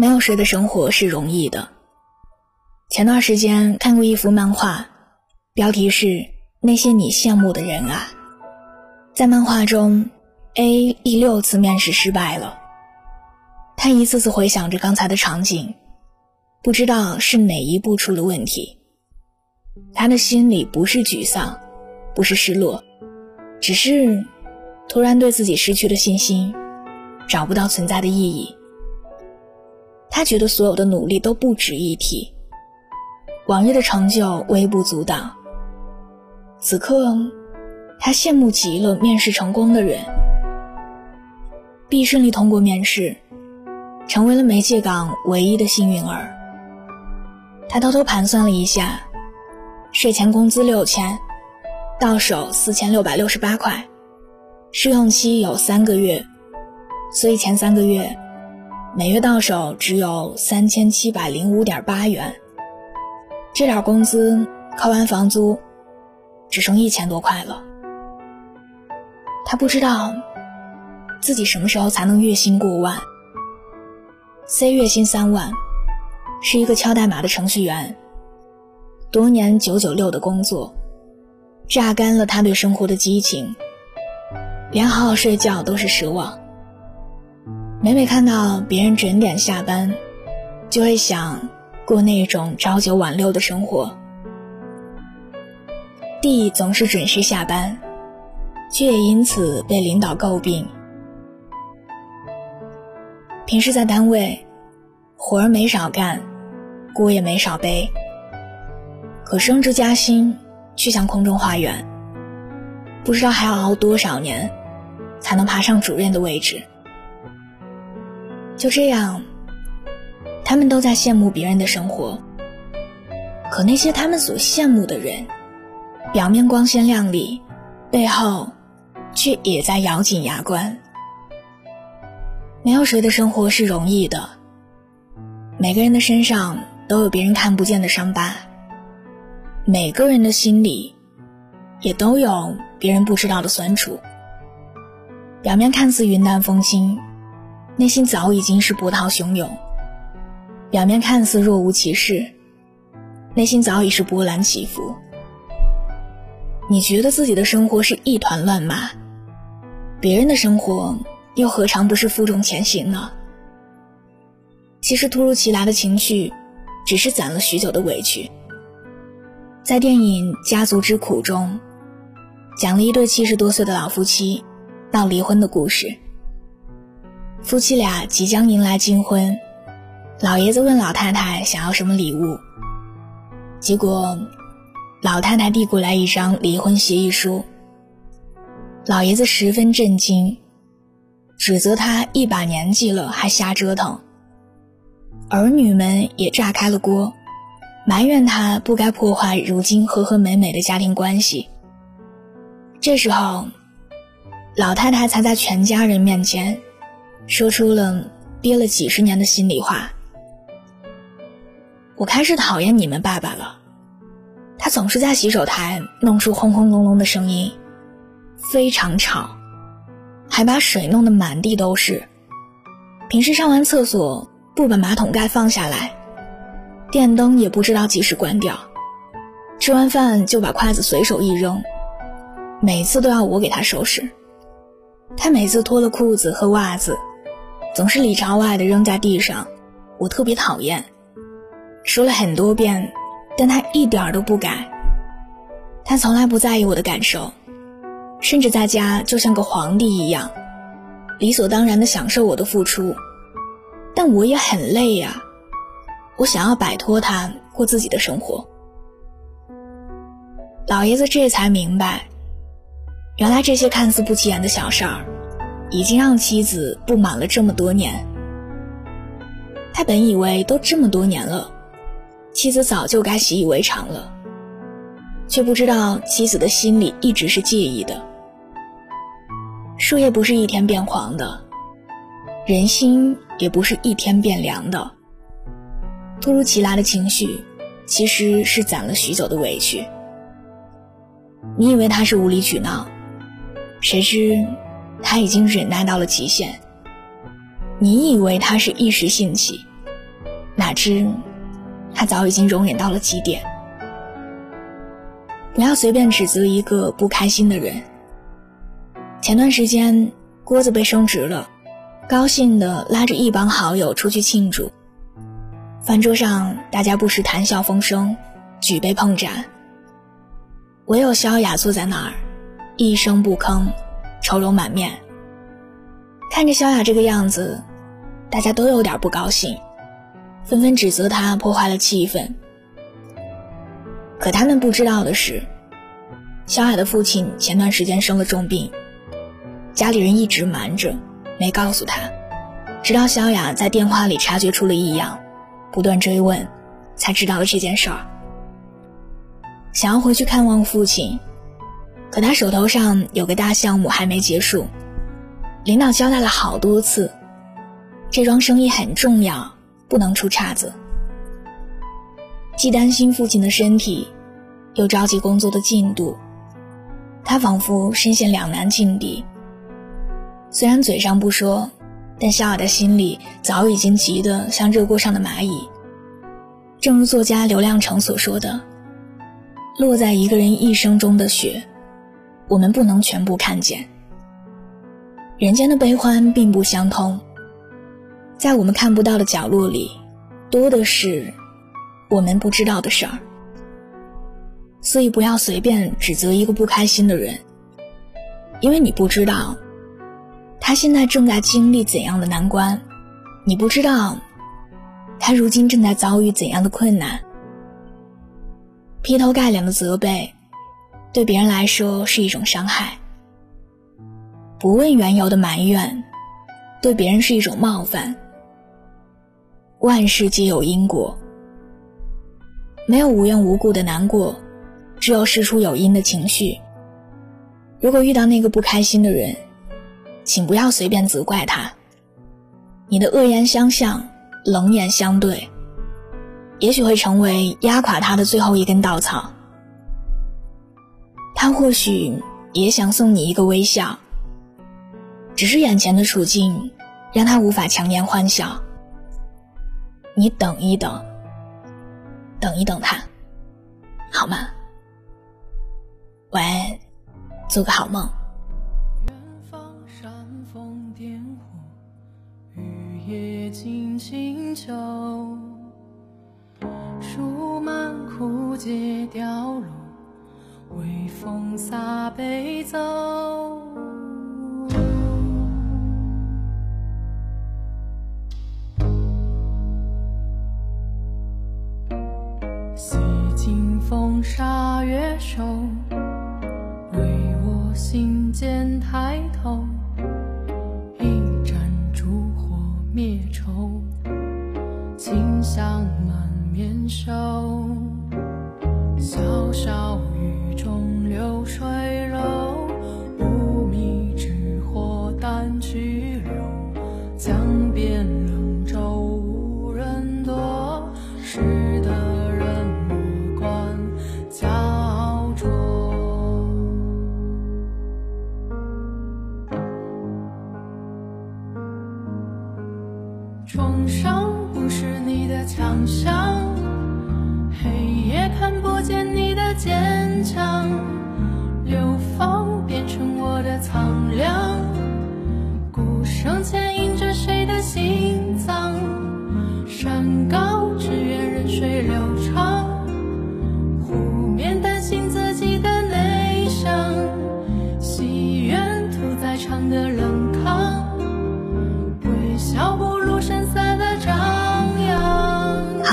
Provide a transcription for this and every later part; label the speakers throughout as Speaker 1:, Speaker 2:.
Speaker 1: 没有谁的生活是容易的。前段时间看过一幅漫画，标题是《那些你羡慕的人啊》。在漫画中，A 第六次面试失败了。他一次次回想着刚才的场景，不知道是哪一步出了问题。他的心里不是沮丧，不是失落，只是突然对自己失去了信心，找不到存在的意义。他觉得所有的努力都不值一提，往日的成就微不足道。此刻，他羡慕极了面试成功的人，B 顺利通过面试，成为了媒介岗唯一的幸运儿。他偷偷盘算了一下，税前工资六千，到手四千六百六十八块，试用期有三个月，所以前三个月。每月到手只有三千七百零五点八元，这点工资扣完房租，只剩一千多块了。他不知道自己什么时候才能月薪过万。C 月薪三万，是一个敲代码的程序员，多年九九六的工作，榨干了他对生活的激情，连好好睡觉都是奢望。每每看到别人准点下班，就会想过那种朝九晚六的生活。D 总是准时下班，却也因此被领导诟病。平时在单位，活儿没少干，锅也没少背。可升职加薪，却像空中花园，不知道还要熬多少年，才能爬上主任的位置。就这样，他们都在羡慕别人的生活。可那些他们所羡慕的人，表面光鲜亮丽，背后却也在咬紧牙关。没有谁的生活是容易的，每个人的身上都有别人看不见的伤疤，每个人的心里也都有别人不知道的酸楚。表面看似云淡风轻。内心早已经是波涛汹涌，表面看似若无其事，内心早已是波澜起伏。你觉得自己的生活是一团乱麻，别人的生活又何尝不是负重前行呢？其实突如其来的情绪，只是攒了许久的委屈。在电影《家族之苦》中，讲了一对七十多岁的老夫妻闹离婚的故事。夫妻俩即将迎来金婚，老爷子问老太太想要什么礼物。结果，老太太递过来一张离婚协议书。老爷子十分震惊，指责他一把年纪了还瞎折腾。儿女们也炸开了锅，埋怨他不该破坏如今和和美美的家庭关系。这时候，老太太才在全家人面前。说出了憋了几十年的心里话。我开始讨厌你们爸爸了，他总是在洗手台弄出轰轰隆隆的声音，非常吵，还把水弄得满地都是。平时上完厕所不把马桶盖放下来，电灯也不知道几时关掉，吃完饭就把筷子随手一扔，每次都要我给他收拾。他每次脱了裤子和袜子。总是里朝外的扔在地上，我特别讨厌。说了很多遍，但他一点都不改。他从来不在意我的感受，甚至在家就像个皇帝一样，理所当然的享受我的付出。但我也很累呀，我想要摆脱他，过自己的生活。老爷子这才明白，原来这些看似不起眼的小事儿。已经让妻子不满了这么多年。他本以为都这么多年了，妻子早就该习以为常了，却不知道妻子的心里一直是介意的。树叶不是一天变黄的，人心也不是一天变凉的。突如其来的情绪，其实是攒了许久的委屈。你以为他是无理取闹，谁知。他已经忍耐到了极限。你以为他是一时兴起，哪知他早已经容忍到了极点。不要随便指责一个不开心的人。前段时间郭子被升职了，高兴的拉着一帮好友出去庆祝。饭桌上大家不时谈笑风生，举杯碰盏。唯有萧雅坐在那儿，一声不吭，愁容满面。看着萧雅这个样子，大家都有点不高兴，纷纷指责她破坏了气氛。可他们不知道的是，小雅的父亲前段时间生了重病，家里人一直瞒着，没告诉他，直到小雅在电话里察觉出了异样，不断追问，才知道了这件事儿。想要回去看望父亲，可他手头上有个大项目还没结束，领导交代了好多次，这桩生意很重要，不能出岔子。既担心父亲的身体，又着急工作的进度，他仿佛身陷两难境地。虽然嘴上不说，但小雅的心里早已经急得像热锅上的蚂蚁。正如作家刘亮程所说的：“落在一个人一生中的雪，我们不能全部看见。人间的悲欢并不相通，在我们看不到的角落里，多的是。”我们不知道的事儿，所以不要随便指责一个不开心的人，因为你不知道他现在正在经历怎样的难关，你不知道他如今正在遭遇怎样的困难。劈头盖脸的责备，对别人来说是一种伤害；不问缘由的埋怨，对别人是一种冒犯。万事皆有因果。没有无缘无故的难过，只有事出有因的情绪。如果遇到那个不开心的人，请不要随便责怪他。你的恶言相向、冷眼相对，也许会成为压垮他的最后一根稻草。他或许也想送你一个微笑，只是眼前的处境让他无法强颜欢笑。你等一等。等一等他，好吗？晚安，做个好梦。
Speaker 2: 远方煽风点火，雨夜静清秋。树满枯竭凋落，微风洒悲奏。风沙月瘦，为我心间弹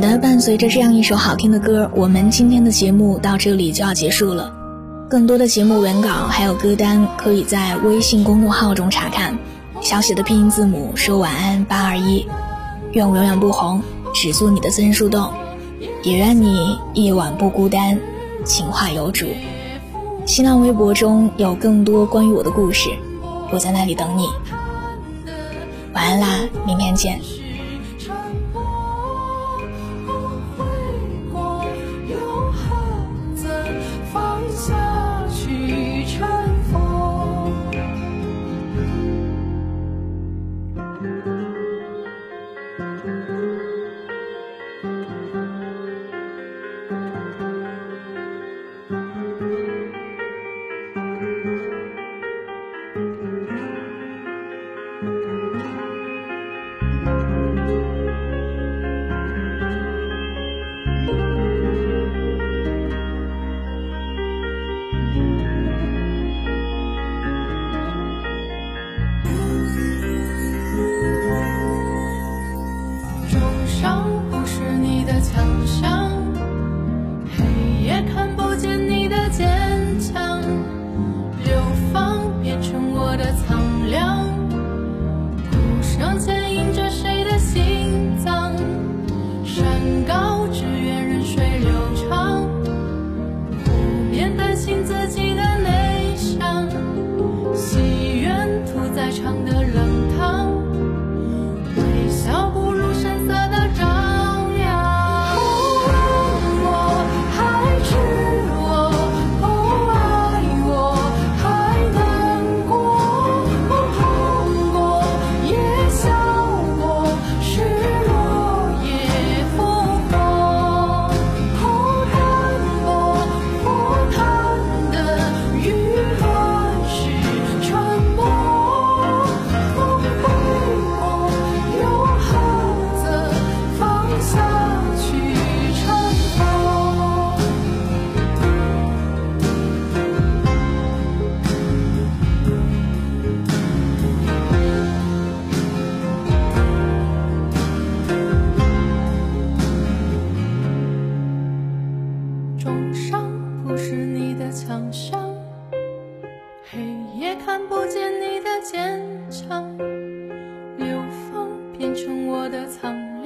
Speaker 1: 好的，伴随着这样一首好听的歌，我们今天的节目到这里就要结束了。更多的节目文稿还有歌单，可以在微信公众号中查看。小写的拼音字母说晚安八二一，愿我永远不红，只做你的私人树洞，也愿你夜晚不孤单，情话有主。新浪微博中有更多关于我的故事，我在那里等你。晚安啦，明天见。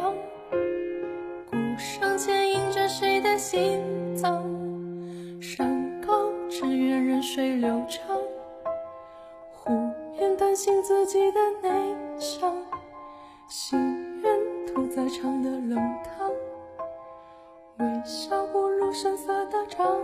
Speaker 2: 鼓声牵引着谁的心脏？山高只愿任水流长。湖面担心自己的内伤，心愿屠宰场的冷汤，微笑不露声色的唱。